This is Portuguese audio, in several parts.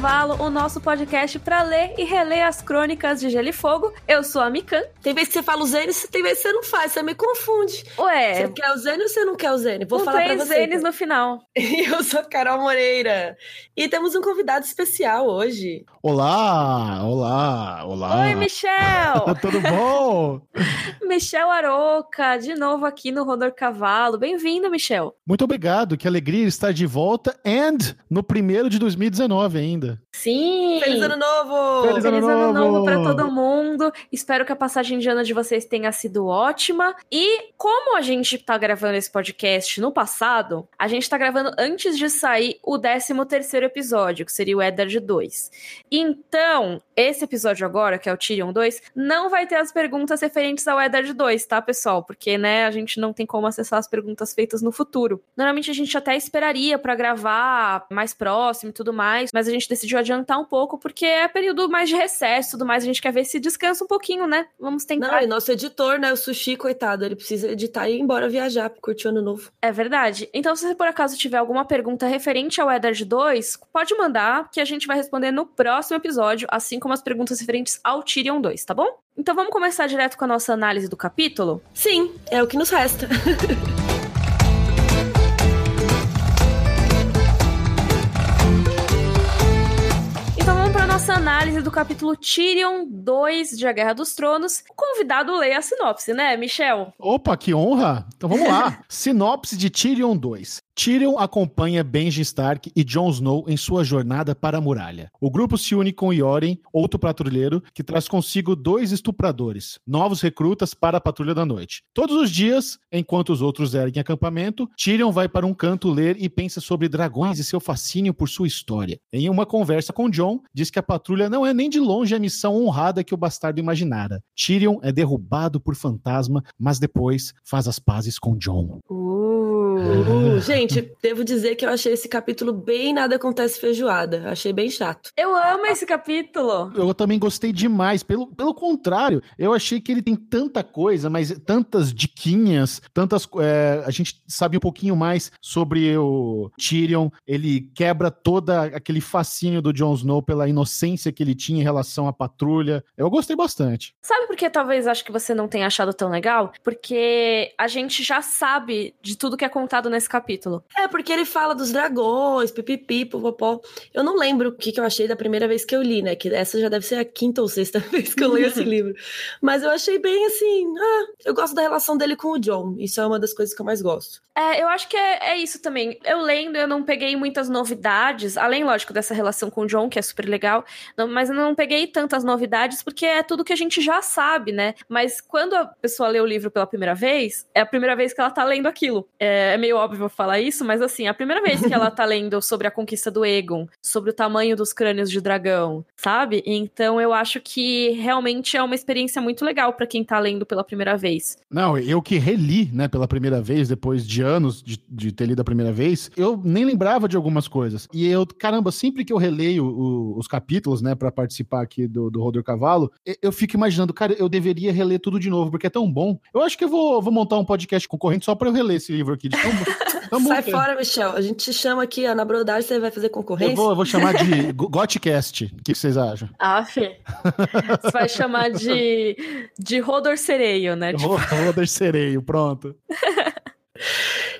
Cavalo, o nosso podcast para ler e reler as crônicas de Gelo e Fogo. Eu sou a Mikan. Tem vez que você fala o Zênis, tem vez que você não faz, você me confunde. Ué. Você quer o Zênis ou você não quer o Zênis? Vou com falar pra três você. Zênis no final. E eu sou a Carol Moreira. E temos um convidado especial hoje. Olá, olá, olá. Oi, Michel! Tudo bom? Michel Aroca, de novo aqui no Rodor Cavalo. Bem-vindo, Michel. Muito obrigado, que alegria estar de volta and no primeiro de 2019 ainda. Sim! Feliz ano novo! Feliz Feliz ano ano novo novo para todo mundo. Espero que a passagem de ano de vocês tenha sido ótima. E como a gente tá gravando esse podcast no passado, a gente tá gravando antes de sair o 13 terceiro episódio, que seria o Eddard 2. Então, esse episódio agora, que é o Tyrion 2, não vai ter as perguntas referentes ao Eddard 2, tá, pessoal? Porque, né, a gente não tem como acessar as perguntas feitas no futuro. Normalmente a gente até esperaria para gravar mais próximo e tudo mais, mas a gente decidiu adiantar um pouco porque é período mais de recesso tudo mais, a gente quer ver se descansa um pouquinho, né? Vamos tentar. Não, e nosso editor, né, o Sushi, coitado, ele precisa editar e ir embora viajar pra curtir o ano novo. É verdade. Então, se você por acaso tiver alguma pergunta referente ao Eddard 2, pode mandar que a gente vai responder no próximo episódio, assim como as perguntas referentes ao Tyrion 2, tá bom? Então vamos começar direto com a nossa análise do capítulo? Sim, é o que nos resta. análise do capítulo Tyrion 2 de A Guerra dos Tronos. O convidado lê a sinopse, né, Michel? Opa, que honra! Então vamos lá. Sinopse de Tyrion 2. Tyrion acompanha Benjen Stark e Jon Snow em sua jornada para a muralha. O grupo se une com Yoren, outro patrulheiro, que traz consigo dois estupradores, novos recrutas para a patrulha da noite. Todos os dias, enquanto os outros erguem acampamento, Tyrion vai para um canto ler e pensa sobre dragões e seu fascínio por sua história. Em uma conversa com Jon, diz que a patrulha não é nem de longe a missão honrada que o bastardo imaginara. Tyrion é derrubado por fantasma, mas depois faz as pazes com Jon. Uh, gente, devo dizer que eu achei esse capítulo bem nada acontece feijoada. Achei bem chato. Eu amo esse capítulo. Eu também gostei demais. Pelo, pelo contrário, eu achei que ele tem tanta coisa, mas tantas diquinhas, tantas. é, a gente sabe um pouquinho mais sobre o Tyrion. Ele quebra toda aquele fascínio do Jon Snow pela inocência que ele tinha em relação à patrulha. Eu gostei bastante. Sabe por que talvez acho que você não tenha achado tão legal? Porque a gente já sabe de tudo que é contado nesse capítulo. É, porque ele fala dos dragões, pipipi, popopó. Eu não lembro o que, que eu achei da primeira vez que eu li, né? Que essa já deve ser a quinta ou sexta vez que eu leio esse livro. Mas eu achei bem assim. Ah, eu gosto da relação dele com o John. Isso é uma das coisas que eu mais gosto. É, eu acho que é, é isso também. Eu lendo, eu não peguei muitas novidades, além, lógico, dessa relação com o John, que é super legal, não- mas eu não peguei tantas novidades porque é tudo que a gente já sabe, né? Mas quando a pessoa lê o livro pela primeira vez, é a primeira vez que ela tá lendo aquilo. É, é meio óbvio falar isso, mas assim, a primeira vez que ela tá lendo sobre a conquista do Egon, sobre o tamanho dos crânios de dragão, sabe? Então eu acho que realmente é uma experiência muito legal pra quem tá lendo pela primeira vez. Não, eu que reli, né, pela primeira vez, depois de anos de, de ter lido a primeira vez, eu nem lembrava de algumas coisas. E eu, caramba, sempre que eu releio o- os capítulos, né, pra participar aqui do, do Roder Cavalo, eu, fico imaginando, cara, eu deveria reler tudo de novo, porque é tão bom. Eu acho que eu vou, vou montar um podcast concorrente só pra eu reler esse livro aqui. De tão, tão bom Sai fora, Michel. A gente te chama aqui, ó, na brodagem, você vai fazer concorrência? Eu vou, eu vou chamar de Go- Gotcast. O que vocês acham? Ah, Fê. Você vai chamar de, de Rodor Sereio, né? Tipo, Roder Sereio, pronto.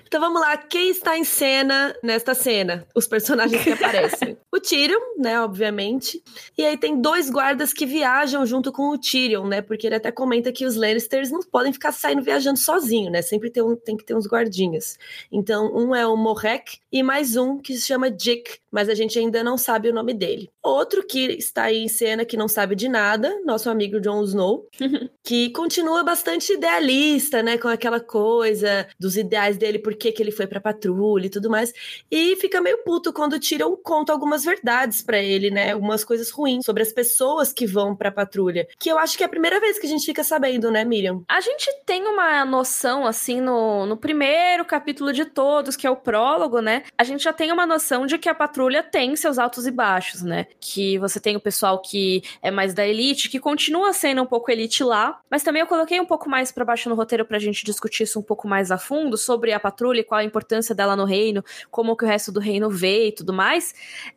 Então vamos lá, quem está em cena nesta cena? Os personagens que aparecem. o Tyrion, né, obviamente. E aí tem dois guardas que viajam junto com o Tyrion, né? Porque ele até comenta que os Lannisters não podem ficar saindo viajando sozinho, né? Sempre tem, um, tem que ter uns guardinhas. Então, um é o Morek e mais um que se chama Dick, mas a gente ainda não sabe o nome dele. Outro que está aí em cena que não sabe de nada, nosso amigo Jon Snow, que continua bastante idealista, né, com aquela coisa dos ideais dele, por que ele foi pra patrulha e tudo mais, e fica meio puto quando Tyrion conta algumas verdades pra ele, né, algumas coisas ruins sobre as pessoas que vão pra patrulha, que eu acho que é a primeira vez que a gente fica sabendo, né, Miriam? A gente tem uma noção, assim, no, no primeiro capítulo de todos, que é o prólogo, né? A gente já tem uma noção de que a patrulha tem seus altos e baixos, né? que você tem o pessoal que é mais da elite, que continua sendo um pouco elite lá, mas também eu coloquei um pouco mais para baixo no roteiro pra gente discutir isso um pouco mais a fundo sobre a patrulha e qual a importância dela no reino, como que o resto do reino vê e tudo mais.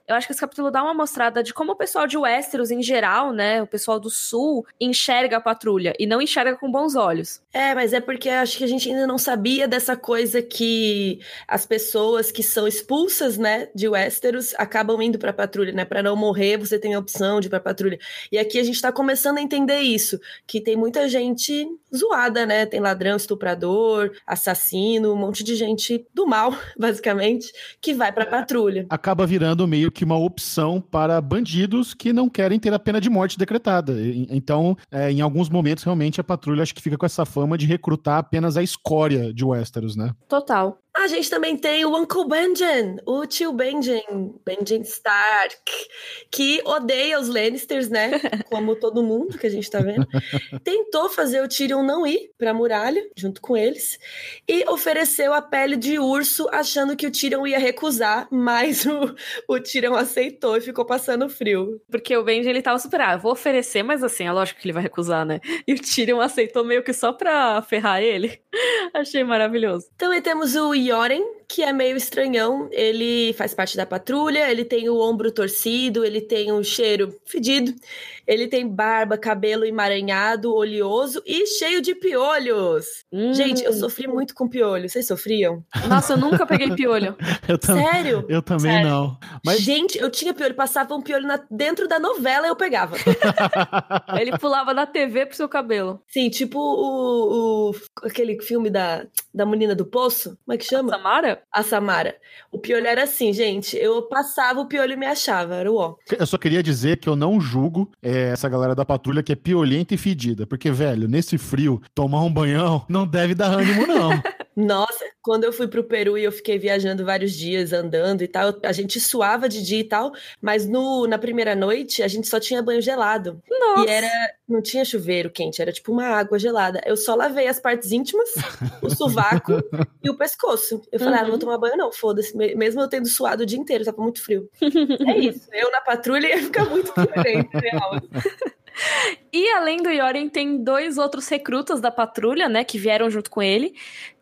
Eu acho que esse capítulo dá uma mostrada de como o pessoal de Westeros em geral, né, o pessoal do sul enxerga a patrulha e não enxerga com bons olhos. É, mas é porque acho que a gente ainda não sabia dessa coisa que as pessoas que são expulsas, né, de Westeros acabam indo para patrulha, né, para não morrer, você tem a opção de ir para patrulha. E aqui a gente tá começando a entender isso, que tem muita gente zoada, né? Tem ladrão, estuprador, assassino, um monte de gente do mal, basicamente, que vai pra patrulha. Acaba virando meio que uma opção para bandidos que não querem ter a pena de morte decretada. Então, é, em alguns momentos, realmente, a patrulha acho que fica com essa fama de recrutar apenas a escória de Westeros, né? Total. A gente também tem o Uncle Benjen, o tio Benjen, Benjen Stark, que odeia os Lannisters, né? Como todo mundo que a gente tá vendo. Tentou fazer o Tyrion não ir pra muralha, junto com eles, e ofereceu a pele de urso, achando que o Tyrion ia recusar, mas o, o Tyrion aceitou e ficou passando frio. Porque o Benjen, ele tava super, ah, vou oferecer, mas assim, é lógico que ele vai recusar, né? E o Tyrion aceitou meio que só pra ferrar ele. Achei maravilhoso. Também temos o Yoren, que é meio estranhão. Ele faz parte da patrulha, ele tem o ombro torcido, ele tem um cheiro fedido, ele tem barba, cabelo emaranhado, oleoso e cheio de piolhos. Hum. Gente, eu sofri muito com piolho. Vocês sofriam? Nossa, eu nunca peguei piolho. eu Sério? Eu também Sério. não. Mas... Gente, eu tinha piolho, passava um piolho na... dentro da novela e eu pegava. ele pulava da TV pro seu cabelo. Sim, tipo o, o aquele filme da, da menina do poço. Como é que chama? A A Samara. O piolho era assim, gente. Eu passava o piolho e me achava. Era o ó. Eu só queria dizer que eu não julgo é, essa galera da patrulha que é piolenta e fedida. Porque, velho, nesse frio, tomar um banhão não deve dar ânimo, não. Nossa, quando eu fui pro Peru e eu fiquei viajando vários dias, andando e tal, a gente suava de dia e tal, mas no, na primeira noite a gente só tinha banho gelado. Nossa. E era. Não tinha chuveiro quente, era tipo uma água gelada. Eu só lavei as partes íntimas, o sovaco e o pescoço. Eu falei, uhum. ah, não vou uhum. tomar banho, não, foda-se. Mesmo eu tendo suado o dia inteiro, tava muito frio. é isso. Eu na patrulha ia ficar muito diferente, real. E além do Yoren, tem dois outros recrutas da patrulha, né, que vieram junto com ele,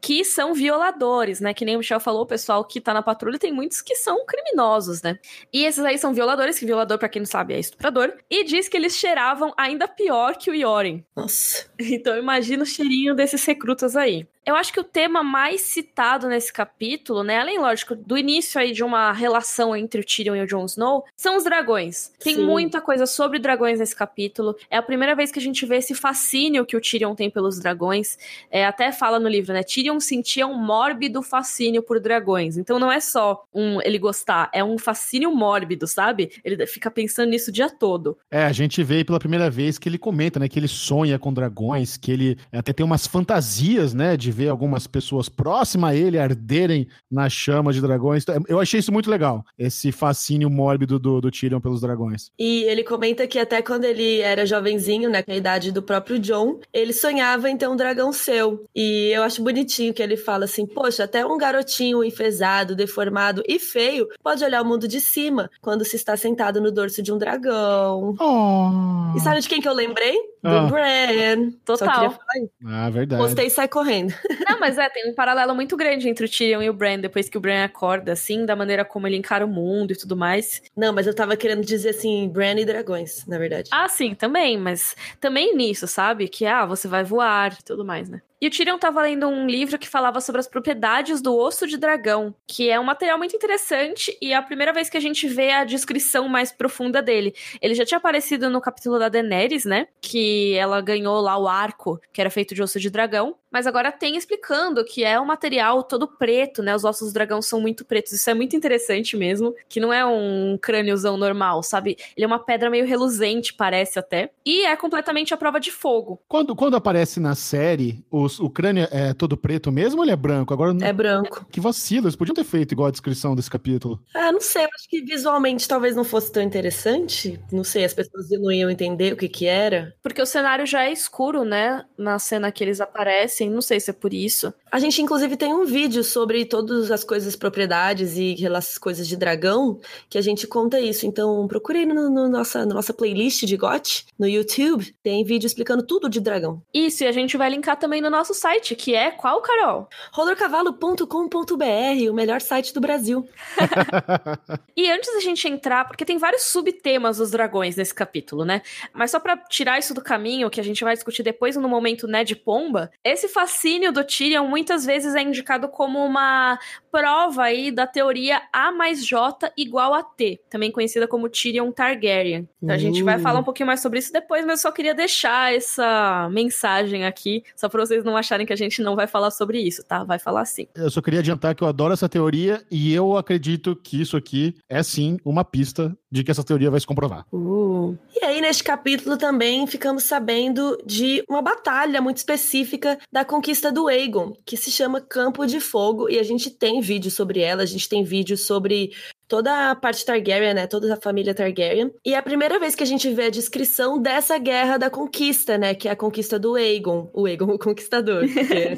que são violadores, né? Que nem o Michel falou, o pessoal que tá na patrulha tem muitos que são criminosos, né? E esses aí são violadores, que violador, para quem não sabe, é estuprador. E diz que eles cheiravam ainda pior que o Yoren. Nossa. Então imagina o cheirinho desses recrutas aí. Eu acho que o tema mais citado nesse capítulo, né, além, lógico, do início aí de uma relação entre o Tyrion e o Jon Snow, são os dragões. Tem Sim. muita coisa sobre dragões nesse capítulo. É a primeira vez que a gente vê esse fascínio que o Tyrion tem pelos dragões. É, até fala no livro, né, Tyrion sentia um mórbido fascínio por dragões. Então não é só um ele gostar, é um fascínio mórbido, sabe? Ele fica pensando nisso o dia todo. É, a gente vê pela primeira vez que ele comenta, né, que ele sonha com dragões, que ele até tem umas fantasias, né, de ver algumas pessoas próximas a ele arderem na chama de dragões. Então, eu achei isso muito legal, esse fascínio mórbido do, do Tyrion pelos dragões. E ele comenta que até quando ele era jovenzinho, né, com a idade do próprio John, ele sonhava em ter um dragão seu. E eu acho bonitinho que ele fala assim: Poxa, até um garotinho enfesado, deformado e feio pode olhar o mundo de cima quando se está sentado no dorso de um dragão. Oh. E sabe de quem que eu lembrei? Do ah. Bran. Total. Ah, verdade. Postei e sai correndo. Não, mas é, tem um paralelo muito grande entre o Tyrion e o Bran, depois que o Bran acorda, assim, da maneira como ele encara o mundo e tudo mais. Não, mas eu tava querendo dizer assim, Bran e dragões, na verdade. Ah, sim, também, mas também nisso, sabe? Que, ah, você vai voar e tudo mais, né? E o Tyrion estava lendo um livro que falava sobre as propriedades do osso de dragão, que é um material muito interessante e é a primeira vez que a gente vê a descrição mais profunda dele. Ele já tinha aparecido no capítulo da Daenerys, né? Que ela ganhou lá o arco, que era feito de osso de dragão. Mas agora tem explicando que é um material todo preto, né? Os ossos do dragão são muito pretos. Isso é muito interessante mesmo. Que não é um crâniozão normal, sabe? Ele é uma pedra meio reluzente, parece até. E é completamente a prova de fogo. Quando, quando aparece na série, os, o crânio é todo preto mesmo ou ele é branco? Agora É branco. Que vacilo, eles podiam ter feito igual a descrição desse capítulo. Ah, não sei. Acho que visualmente talvez não fosse tão interessante. Não sei, as pessoas não iam entender o que que era. Porque o cenário já é escuro, né? Na cena que eles aparecem não sei se é por isso. A gente, inclusive, tem um vídeo sobre todas as coisas, propriedades e as coisas de dragão, que a gente conta isso. Então, procure no, no nossa, na nossa playlist de GOT, no YouTube, tem vídeo explicando tudo de dragão. Isso, e a gente vai linkar também no nosso site, que é qual, Carol? rolorcavalo.com.br, o melhor site do Brasil. e antes da gente entrar, porque tem vários subtemas dos dragões nesse capítulo, né? Mas só para tirar isso do caminho, que a gente vai discutir depois no momento, né, de pomba, esse fascínio do Tyrion muitas vezes é indicado como uma prova aí da teoria A mais J igual a T, também conhecida como Tyrion Targaryen. Então uh. a gente vai falar um pouquinho mais sobre isso depois, mas eu só queria deixar essa mensagem aqui, só para vocês não acharem que a gente não vai falar sobre isso, tá? Vai falar sim. Eu só queria adiantar que eu adoro essa teoria e eu acredito que isso aqui é sim uma pista de que essa teoria vai se comprovar. Uh. E aí, neste capítulo também ficamos sabendo de uma batalha muito específica da conquista do Aegon, que se chama Campo de Fogo, e a gente tem vídeo sobre ela, a gente tem vídeo sobre toda a parte Targaryen, né? Toda a família Targaryen. E é a primeira vez que a gente vê a descrição dessa guerra da conquista, né? Que é a conquista do Aegon. O Aegon, o conquistador.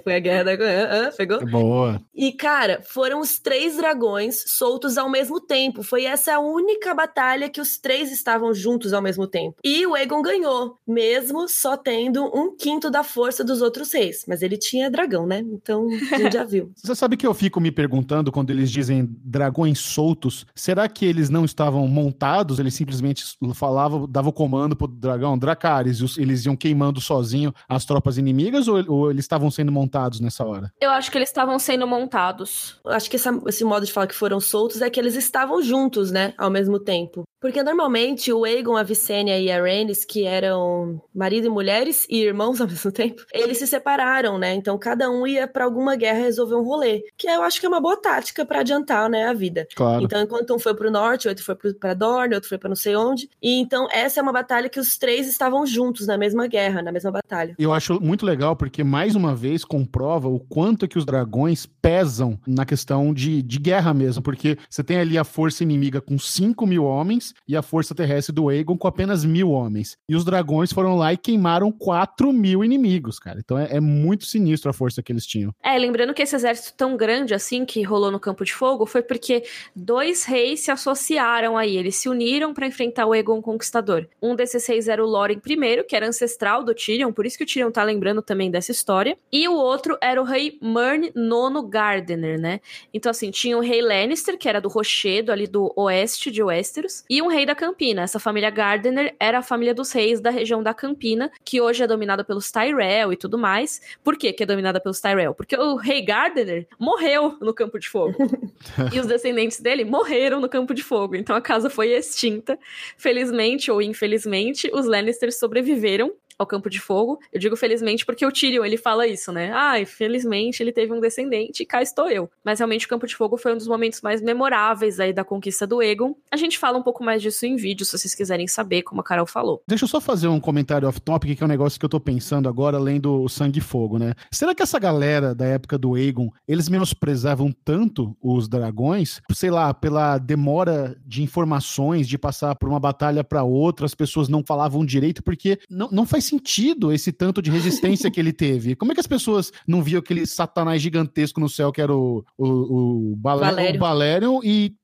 foi a guerra da. Ah, ah, pegou? Boa. E, cara, foram os três dragões soltos ao mesmo tempo. Foi essa a única batalha que os três estavam juntos ao mesmo tempo. E o Aegon ganhou, mesmo só tendo um quinto da força dos outros reis. Mas ele tinha dragão, né? Então, a gente já viu. Você sabe que eu fico me perguntando quando eles dizem dragões soltos será que eles não estavam montados? Eles simplesmente falavam, davam o comando pro dragão, Dracarys, eles iam queimando sozinho as tropas inimigas ou, ou eles estavam sendo montados nessa hora? Eu acho que eles estavam sendo montados. Acho que essa, esse modo de falar que foram soltos é que eles estavam juntos, né, ao mesmo tempo. Porque normalmente o Aegon, a Visenya e a Rhaenys, que eram marido e mulheres e irmãos ao mesmo tempo, eles se separaram, né? Então cada um ia para alguma guerra resolver um rolê, que eu acho que é uma boa tática para adiantar, né, a vida. Claro. Então enquanto um foi pro norte, outro foi para Dorne, outro foi para não sei onde. E então essa é uma batalha que os três estavam juntos na mesma guerra, na mesma batalha. Eu acho muito legal porque mais uma vez comprova o quanto que os dragões pesam na questão de, de guerra mesmo, porque você tem ali a força inimiga com 5 mil homens e a força terrestre do Aegon com apenas mil homens. E os dragões foram lá e queimaram 4 mil inimigos, cara. Então é, é, muito sinistro a força que eles tinham. É, lembrando que esse exército tão grande assim que rolou no Campo de Fogo foi porque dois reis se associaram aí. Eles se uniram para enfrentar o Aegon Conquistador. Um desses reis era o Loren I, que era ancestral do Tyrion, por isso que o Tyrion tá lembrando também dessa história. E o outro era o rei Mern Nono Gardener, né? Então, assim, tinha o rei Lannister, que era do Rochedo, ali do oeste de Westeros, e um rei da Campina. Essa família Gardener era a família dos reis da região da Campina, que hoje é dominada pelos Tyrell e tudo mais. Por que é dominada pelos Tyrell? Porque o rei Gardener morreu no Campo de Fogo. e os descendentes dele morreram no Campo de Fogo. Então a casa foi extinta. Felizmente ou infelizmente, os Lannisters sobreviveram ao campo de fogo. Eu digo felizmente porque o Tyrion, ele fala isso, né? Ah, felizmente ele teve um descendente e cá estou eu. Mas realmente o campo de fogo foi um dos momentos mais memoráveis aí da conquista do Egon. A gente fala um pouco mais disso em vídeo, se vocês quiserem saber, como a Carol falou. Deixa eu só fazer um comentário off-topic, que é um negócio que eu tô pensando agora, além do Sangue e Fogo, né? Será que essa galera da época do Egon, eles menosprezavam tanto os dragões, sei lá, pela demora de informações, de passar por uma batalha para outra, as pessoas não falavam direito, porque não, não faz sentido esse tanto de resistência que ele teve. Como é que as pessoas não viam aquele satanás gigantesco no céu que era o, o, o, Balé, Valerion e,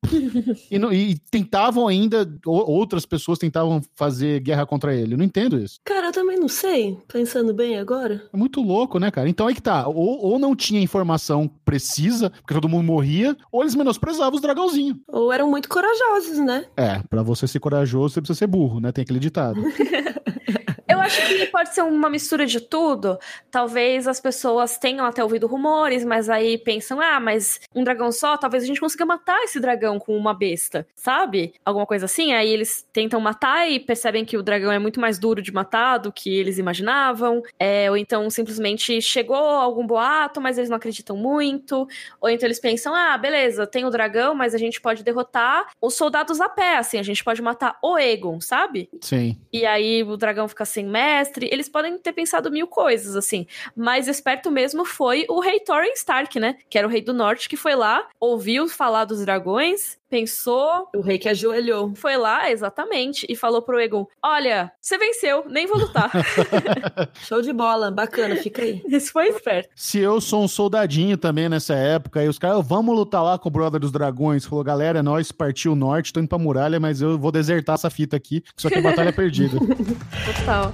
e, e, tentavam ainda, outras pessoas tentavam fazer guerra contra ele? Eu não entendo isso. Cara, eu também não sei, pensando bem agora. É muito louco, né, cara? Então aí que tá. Ou, ou não tinha informação precisa, porque todo mundo morria, ou eles menosprezavam os dragãozinhos. Ou eram muito corajosos, né? É, para você ser corajoso, você precisa ser burro, né? Tem aquele ditado. Eu acho que pode ser uma mistura de tudo. Talvez as pessoas tenham até ouvido rumores, mas aí pensam: ah, mas um dragão só, talvez a gente consiga matar esse dragão com uma besta, sabe? Alguma coisa assim. Aí eles tentam matar e percebem que o dragão é muito mais duro de matar do que eles imaginavam. É, ou então simplesmente chegou algum boato, mas eles não acreditam muito. Ou então eles pensam: ah, beleza, tem o dragão, mas a gente pode derrotar os soldados a pé, assim, a gente pode matar o Egon, sabe? Sim. E aí o dragão fica sem mestre. Eles podem ter pensado mil coisas, assim. Mas esperto mesmo foi o rei Thorin Stark, né? Que era o rei do norte, que foi lá, ouviu falar dos dragões pensou. O rei que ajoelhou. Foi lá, exatamente, e falou pro Egon: Olha, você venceu, nem vou lutar. Show de bola, bacana, fica aí. Isso foi esperto. Se eu sou um soldadinho também nessa época, e os caras, vamos lutar lá com o brother dos dragões. Falou, galera, é nós, partiu o norte, tô indo pra muralha, mas eu vou desertar essa fita aqui, que isso aqui é batalha perdida. Total.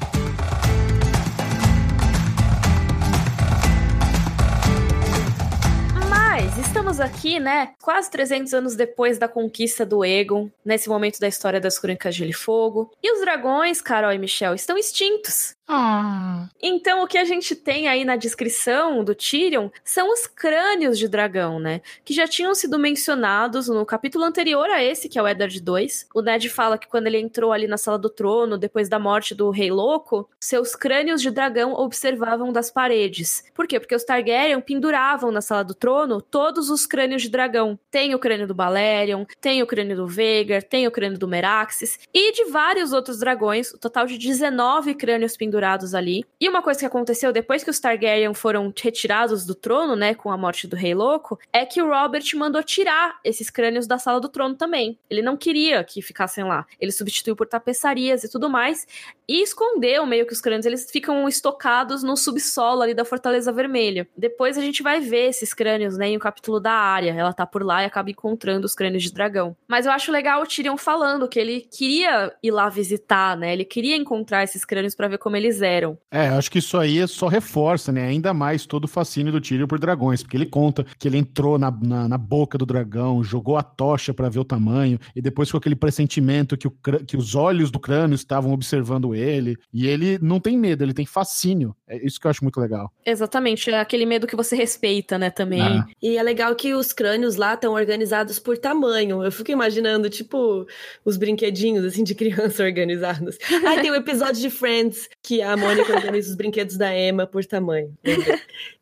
Estamos aqui, né, quase 300 anos depois da conquista do Egon, nesse momento da história das Crônicas de Gelo e Fogo. E os dragões, Carol e Michel, estão extintos. Ah. Então, o que a gente tem aí na descrição do Tyrion são os crânios de dragão, né? Que já tinham sido mencionados no capítulo anterior a esse, que é o Eddard 2. O Ned fala que quando ele entrou ali na sala do trono, depois da morte do Rei Louco, seus crânios de dragão observavam das paredes. Por quê? Porque os Targaryen penduravam na sala do trono todos os crânios de dragão. Tem o crânio do Balerion, tem o crânio do Veigar, tem o crânio do Meraxes e de vários outros dragões, o total de 19 crânios pendurados ali. E uma coisa que aconteceu depois que os Targaryen foram retirados do trono, né, com a morte do Rei Louco, é que o Robert mandou tirar esses crânios da sala do trono também. Ele não queria que ficassem lá. Ele substituiu por tapeçarias e tudo mais e escondeu meio que os crânios. Eles ficam estocados no subsolo ali da Fortaleza Vermelha. Depois a gente vai ver esses crânios, né, em um capítulo da área. Ela tá por lá e acaba encontrando os crânios de dragão. Mas eu acho legal o Tyrion falando que ele queria ir lá visitar, né? Ele queria encontrar esses crânios para ver como eles eram. É, acho que isso aí só reforça, né, ainda mais todo o fascínio do Tyrion por dragões, porque ele conta que ele entrou na, na, na boca do dragão, jogou a tocha para ver o tamanho, e depois com aquele pressentimento que, o, que os olhos do crânio estavam observando ele, e ele não tem medo, ele tem fascínio. É isso que eu acho muito legal. Exatamente, é aquele medo que você respeita, né, também. Ah. E é legal que os crânios lá estão organizados por tamanho. Eu fico imaginando, tipo, os brinquedinhos, assim, de criança organizados. Aí tem o episódio de Friends, que a Mônica organiza os brinquedos da Emma por tamanho.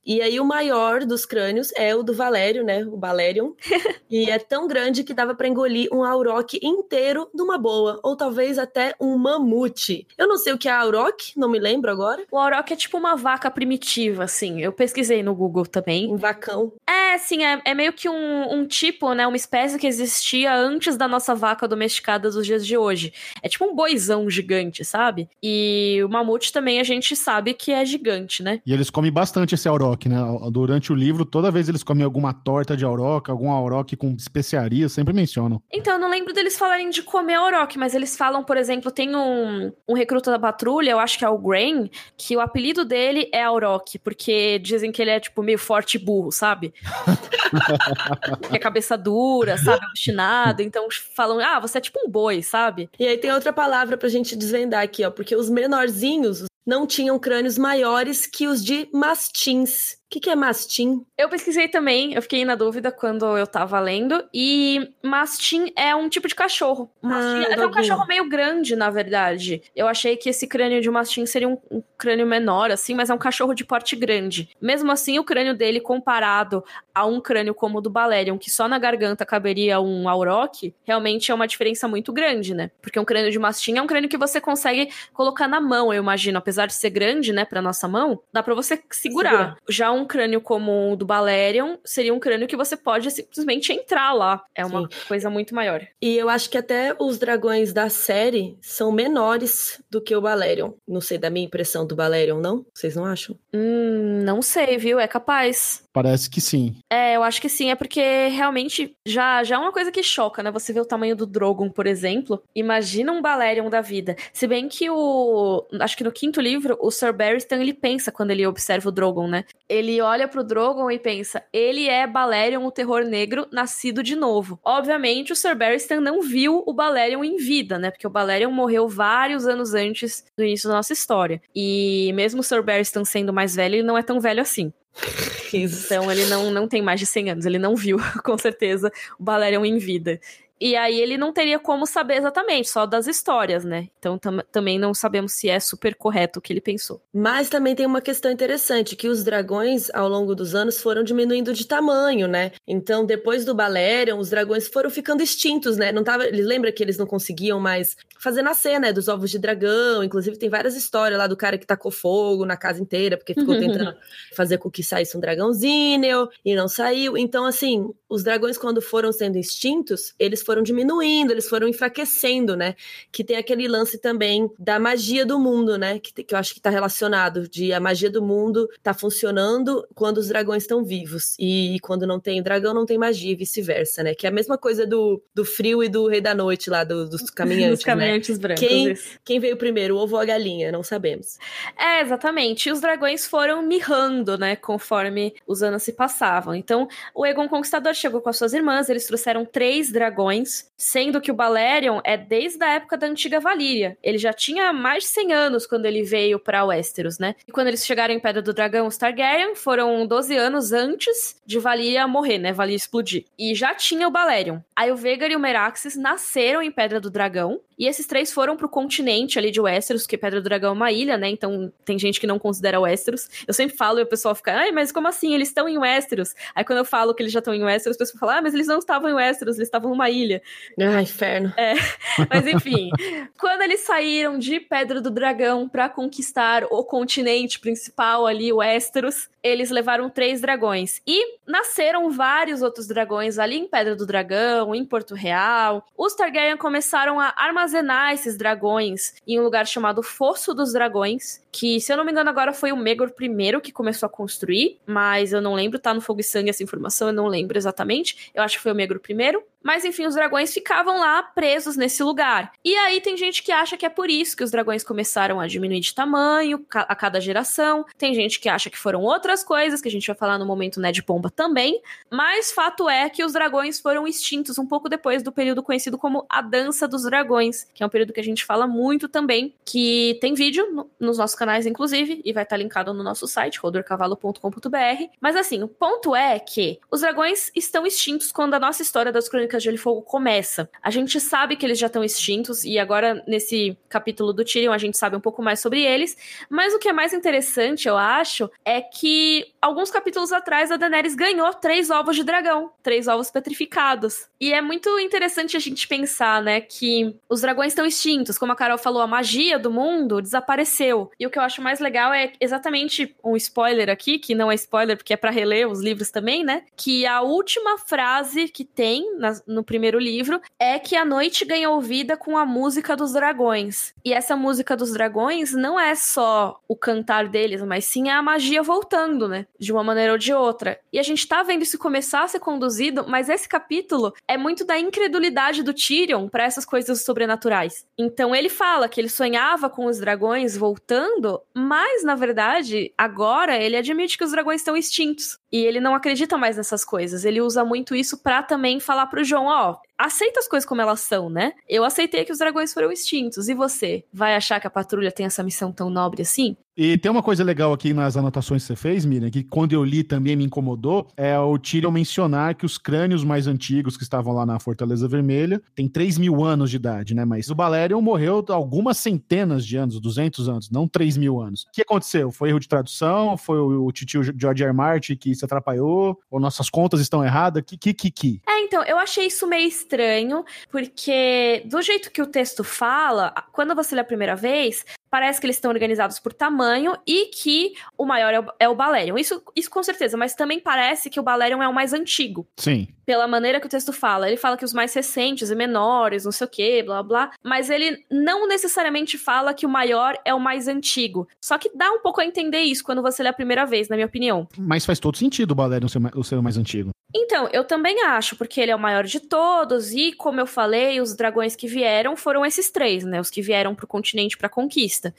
E aí o maior dos crânios é o do Valério, né? O Balerion. E é tão grande que dava pra engolir um auroch inteiro numa boa. Ou talvez até um mamute. Eu não sei o que é auroch, não me lembro agora. O Auroch é tipo uma vaca primitiva, assim. Eu pesquisei no Google também. Um vacão. É, sim, é, é meio que um, um tipo, né? Uma espécie que existia antes da nossa vaca domesticada dos dias de hoje. É tipo um boizão gigante, sabe? E o mamute também a gente sabe que é gigante, né? E eles comem bastante esse auroch, né? Durante o livro, toda vez eles comem alguma torta de auroch, algum auroch com especiaria, sempre mencionam. Então, eu não lembro deles falarem de comer Auroch, mas eles falam, por exemplo, tem um, um recruta da patrulha, eu acho que é o Grain, que o apelido dele é Auroch, porque dizem que ele é, tipo, meio forte e burro, sabe? que é cabeça dura, sabe? Obstinado. Então falam, ah, você é tipo um boi, sabe? E aí tem outra palavra pra gente desvendar aqui, ó, porque os menorzinhos não tinham crânios maiores que os de mastins. O que, que é mastim? Eu pesquisei também, eu fiquei na dúvida quando eu tava lendo. E mastim é um tipo de cachorro. Mastim Ah, é um cachorro meio grande, na verdade. Eu achei que esse crânio de mastim seria um, um crânio menor, assim, mas é um cachorro de porte grande. Mesmo assim, o crânio dele, comparado a um crânio como o do Balerion, que só na garganta caberia um auroch, realmente é uma diferença muito grande, né? Porque um crânio de mastim é um crânio que você consegue colocar na mão, eu imagino. Apesar de ser grande, né, pra nossa mão, dá pra você segurar. Segurar. Já um crânio como o do Balerion seria um crânio que você pode simplesmente entrar lá. É uma coisa muito maior. E eu acho que até os dragões da série são menores do que o Balerion. Não sei da minha impressão do Balerion, não? Vocês não acham? Hum, não sei, viu? É capaz. Parece que sim. É, eu acho que sim, é porque realmente já, já é uma coisa que choca, né? Você vê o tamanho do Drogon, por exemplo. Imagina um Balerion da vida. Se bem que o. Acho que no quinto livro, o Sir Barristan ele pensa quando ele observa o Drogon, né? Ele olha pro Drogon e pensa: ele é Balerion, o terror negro, nascido de novo. Obviamente, o Sir Barristan não viu o Balerion em vida, né? Porque o Balerion morreu vários anos antes do início da nossa história. E mesmo o Sir Barristan sendo mais velho, ele não é tão velho assim. Então ele não, não tem mais de 100 anos, ele não viu, com certeza, o Balerion em vida. E aí ele não teria como saber exatamente, só das histórias, né? Então tam também não sabemos se é super correto o que ele pensou. Mas também tem uma questão interessante, que os dragões, ao longo dos anos, foram diminuindo de tamanho, né? Então, depois do Balerion, os dragões foram ficando extintos, né? Não tava, ele lembra que eles não conseguiam mais fazer nascer, né? Dos ovos de dragão. Inclusive, tem várias histórias lá do cara que tacou fogo na casa inteira, porque ficou tentando fazer com que saísse um dragãozinho e não saiu. Então, assim, os dragões, quando foram sendo extintos, eles foram diminuindo, eles foram enfraquecendo, né? Que tem aquele lance também da magia do mundo, né? Que, que eu acho que tá relacionado, de a magia do mundo tá funcionando quando os dragões estão vivos. E quando não tem dragão, não tem magia, e vice-versa, né? Que é a mesma coisa do, do frio e do rei da noite lá, do, dos caminhantes. dos caminhantes né? brancos. Quem, quem veio primeiro, o ovo ou a galinha? Não sabemos. É, exatamente. E os dragões foram mirrando, né? Conforme os anos se passavam. Então, o Egon Conquistador chegou com as suas irmãs, eles trouxeram três dragões, sendo que o Balerion é desde a época da antiga Valíria. Ele já tinha mais de 100 anos quando ele veio para Westeros, né? E quando eles chegaram em Pedra do Dragão, os Targaryen, foram 12 anos antes de Valíria morrer, né? Valíria explodir. E já tinha o Balerion. Aí o Veigar e o Meraxes nasceram em Pedra do Dragão, e esses três foram pro continente ali de Westeros, que Pedra do Dragão é uma ilha, né? Então tem gente que não considera Westeros. Eu sempre falo e o pessoal fica, ai, mas como assim? Eles estão em Westeros. Aí quando eu falo que eles já estão em Westeros, o pessoal fala, ah, mas eles não estavam em Westeros, eles estavam numa ilha. Ah, inferno. É, mas enfim. quando eles saíram de Pedra do Dragão para conquistar o continente principal ali, Westeros, eles levaram três dragões. E nasceram vários outros dragões ali em Pedra do Dragão, em Porto Real. Os Targaryen começaram a armazenar esses dragões em um lugar chamado Fosso dos Dragões, que, se eu não me engano, agora foi o Megor primeiro que começou a construir, mas eu não lembro, tá no Fogo e Sangue essa informação, eu não lembro exatamente. Eu acho que foi o Megor primeiro. Mas enfim, os dragões ficavam lá presos nesse lugar. E aí tem gente que acha que é por isso que os dragões começaram a diminuir de tamanho a cada geração. Tem gente que acha que foram outras coisas, que a gente vai falar no momento né, de pomba também. Mas fato é que os dragões foram extintos um pouco depois do período conhecido como a Dança dos Dragões, que é um período que a gente fala muito também, que tem vídeo no, nos nossos canais, inclusive, e vai estar linkado no nosso site, rodorcavalo.com.br. Mas assim, o ponto é que os dragões estão extintos quando a nossa história das crônicas Crônicas de Gelo e Fogo começa. A gente sabe que eles já estão extintos, e agora, nesse capítulo do Tyrion, a gente sabe um pouco mais sobre eles. Mas o que é mais interessante, eu acho, é que alguns capítulos atrás a Daenerys ganhou três ovos de dragão, três ovos petrificados. E é muito interessante a gente pensar, né, que os dragões estão extintos. Como a Carol falou, a magia do mundo desapareceu. E o que eu acho mais legal é exatamente um spoiler aqui, que não é spoiler porque é para reler os livros também, né? Que a última frase que tem nas, no primeiro livro, é que a noite ganhou vida com a música dos dragões. E essa música dos dragões não é só o cantar deles, mas sim a magia voltando, né? De uma maneira ou de outra. E a gente tá vendo isso começar a ser conduzido, mas esse capítulo é muito da incredulidade do Tyrion para essas coisas sobrenaturais. Então ele fala que ele sonhava com os dragões voltando, mas na verdade, agora ele admite que os dragões estão extintos. E ele não acredita mais nessas coisas. Ele usa muito isso para também falar pro João, ó, aceita as coisas como elas são, né? Eu aceitei que os dragões foram extintos. E você? Vai achar que a patrulha tem essa missão tão nobre assim? E tem uma coisa legal aqui nas anotações que você fez, Miriam, que quando eu li também me incomodou, é o Tyrion mencionar que os crânios mais antigos que estavam lá na Fortaleza Vermelha têm 3 mil anos de idade, né? Mas o Balerion morreu algumas centenas de anos, 200 anos, não 3 mil anos. O que aconteceu? Foi erro de tradução? Foi o tio George R. Martin que se atrapalhou? Ou nossas contas estão erradas? Que, que, que, que? É, então, eu achei isso meio estranho, porque do jeito que o texto fala, quando você lê a primeira vez, parece que eles estão organizados por tamanho e que o maior é o, é o Balerion. Isso, isso com certeza, mas também parece que o Balerion é o mais antigo. Sim. Pela maneira que o texto fala. Ele fala que os mais recentes e menores, não sei o que, blá blá. Mas ele não necessariamente fala que o maior é o mais antigo. Só que dá um pouco a entender isso quando você lê a primeira vez, na minha opinião. Mas faz todo sentido o Balerion ser, ser o mais antigo. Então, eu também acho, porque ele é o maior de todos, e como eu falei, os dragões que vieram foram esses três, né? Os que vieram pro continente pra conquista.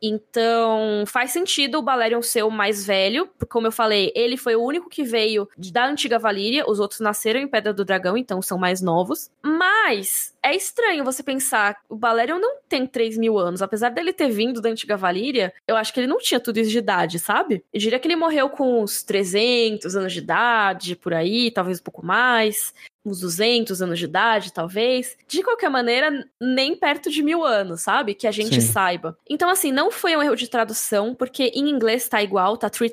Então, faz sentido o Balerion ser o mais velho, porque, como eu falei, ele foi o único que veio da antiga Valíria, os outros nasceram em Pedra do Dragão, então são mais novos. Mas é estranho você pensar, o Balerion não tem 3 mil anos, apesar dele ter vindo da antiga Valíria, eu acho que ele não tinha tudo isso de idade, sabe? Eu diria que ele morreu com uns 300 anos de idade, por aí, talvez um pouco mais uns 200 anos de idade, talvez. De qualquer maneira, nem perto de mil anos, sabe? Que a gente Sim. saiba. Então, assim, não foi um erro de tradução, porque em inglês tá igual, tá 3000,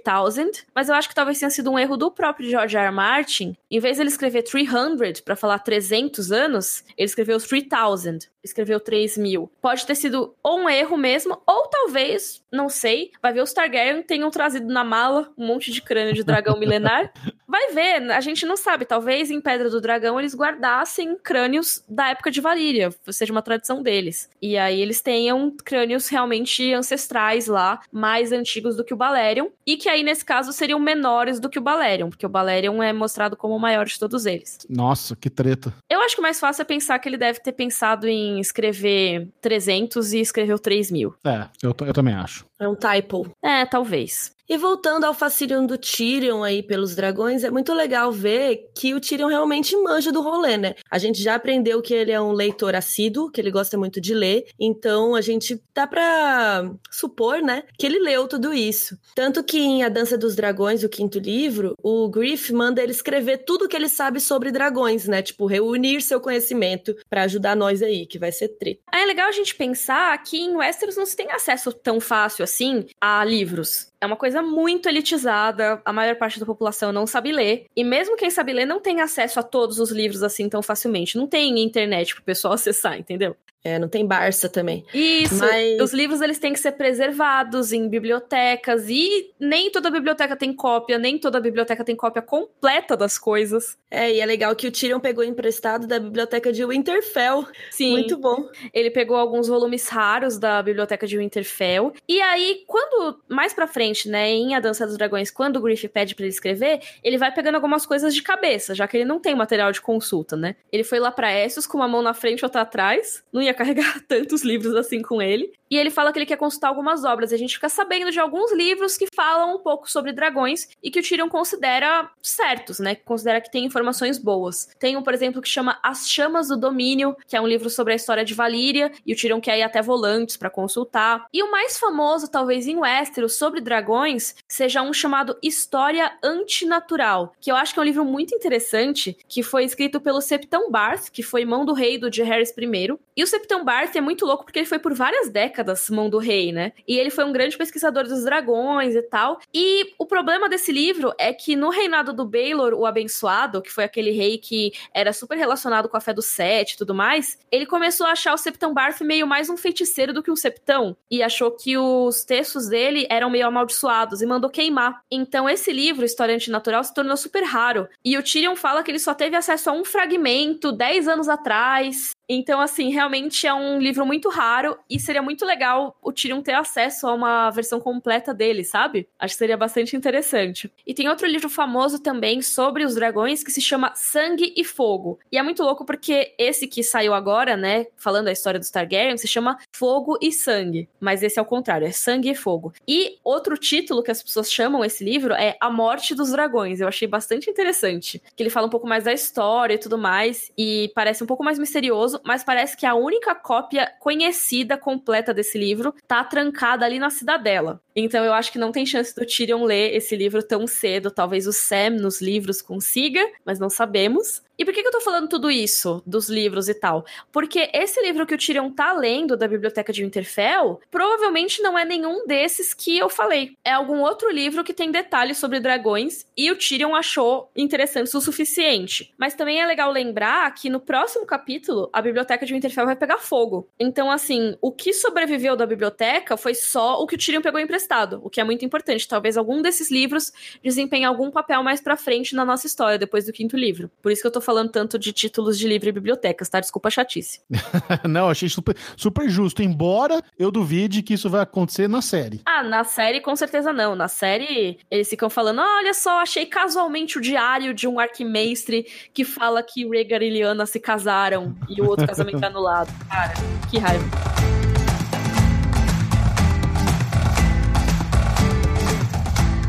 mas eu acho que talvez tenha sido um erro do próprio George R. R. Martin. Em vez de ele escrever 300 para falar 300 anos, ele escreveu 3000 escreveu 3 mil. Pode ter sido ou um erro mesmo, ou talvez, não sei, vai ver os Targaryen tenham trazido na mala um monte de crânio de dragão milenar Vai ver, a gente não sabe. Talvez em Pedra do Dragão eles guardassem crânios da época de Valíria, seja uma tradição deles. E aí eles tenham crânios realmente ancestrais lá, mais antigos do que o Balerion. E que aí, nesse caso, seriam menores do que o Balerion, porque o Balerion é mostrado como o maior de todos eles. Nossa, que treta. Eu acho que o mais fácil é pensar que ele deve ter pensado em escrever 300 e escreveu 3 mil. É, eu, eu também acho. É um typo. É, talvez. E voltando ao Facilion do Tyrion aí pelos dragões, é muito legal ver que o Tyrion realmente manja do rolê, né? A gente já aprendeu que ele é um leitor assíduo, que ele gosta muito de ler, então a gente dá pra supor, né, que ele leu tudo isso. Tanto que em A Dança dos Dragões, o quinto livro, o Griff manda ele escrever tudo que ele sabe sobre dragões, né? Tipo, reunir seu conhecimento para ajudar nós aí, que vai ser treta. É legal a gente pensar que em Westeros não se tem acesso tão fácil assim a livros. É uma coisa muito elitizada, a maior parte da população não sabe ler, e mesmo quem sabe ler não tem acesso a todos os livros assim tão facilmente. Não tem internet pro pessoal acessar, entendeu? É, não tem Barça também. Isso. Mas... Os livros eles têm que ser preservados em bibliotecas e nem toda biblioteca tem cópia, nem toda biblioteca tem cópia completa das coisas. É, e é legal que o Tyrion pegou emprestado da biblioteca de Winterfell. Sim. Muito bom. Ele pegou alguns volumes raros da biblioteca de Winterfell. E aí, quando mais pra frente, né, em A Dança dos Dragões, quando o Griff pede para ele escrever, ele vai pegando algumas coisas de cabeça, já que ele não tem material de consulta, né? Ele foi lá para Essos com uma mão na frente e outra atrás. Não ia ia carregar tantos livros assim com ele. E ele fala que ele quer consultar algumas obras. E a gente fica sabendo de alguns livros que falam um pouco sobre dragões e que o Tyrion considera certos, né? Que considera que tem informações boas. Tem um, por exemplo, que chama As Chamas do Domínio, que é um livro sobre a história de Valíria, e o Tyrion quer ir até Volantes para consultar. E o mais famoso, talvez em Westeros, sobre dragões, seja um chamado História Antinatural, que eu acho que é um livro muito interessante, que foi escrito pelo Septão Barth, que foi mão do rei do Jaehaerys I. E o Septão Barth é muito louco porque ele foi por várias décadas mão do rei, né? E ele foi um grande pesquisador dos dragões e tal. E o problema desse livro é que no reinado do Baelor, o Abençoado, que foi aquele rei que era super relacionado com a fé do Sete e tudo mais, ele começou a achar o Septão Barth meio mais um feiticeiro do que um septão. E achou que os textos dele eram meio amaldiçoados e mandou queimar. Então esse livro, História Antinatural, se tornou super raro. E o Tyrion fala que ele só teve acesso a um fragmento 10 anos atrás. Então, assim, realmente é um livro muito raro e seria muito legal o Tyrion ter acesso a uma versão completa dele, sabe? Acho que seria bastante interessante. E tem outro livro famoso também sobre os dragões que se chama Sangue e Fogo. E é muito louco porque esse que saiu agora, né, falando a história dos Targaryen, se chama Fogo e Sangue. Mas esse é o contrário, é Sangue e Fogo. E outro título que as pessoas chamam esse livro é A Morte dos Dragões. Eu achei bastante interessante. Que ele fala um pouco mais da história e tudo mais. E parece um pouco mais misterioso mas parece que a única cópia conhecida completa desse livro tá trancada ali na cidadela. Então eu acho que não tem chance do Tyrion ler esse livro tão cedo. Talvez o Sam nos livros consiga, mas não sabemos. E por que, que eu tô falando tudo isso dos livros e tal? Porque esse livro que o Tyrion tá lendo da biblioteca de Winterfell provavelmente não é nenhum desses que eu falei. É algum outro livro que tem detalhes sobre dragões e o Tyrion achou interessantes o suficiente. Mas também é legal lembrar que no próximo capítulo a biblioteca de Winterfell vai pegar fogo. Então, assim, o que sobreviveu da biblioteca foi só o que o Tyrion pegou emprestado, o que é muito importante. Talvez algum desses livros desempenhe algum papel mais pra frente na nossa história, depois do quinto livro. Por isso que eu tô falando tanto de títulos de livre bibliotecas, tá? Desculpa a chatice. Não, achei super, super justo, embora eu duvide que isso vai acontecer na série. Ah, na série com certeza não. Na série eles ficam falando, olha só, achei casualmente o diário de um arquimestre que fala que Rhaegar e Lyanna se casaram e o outro casamento é anulado. Cara, que raiva.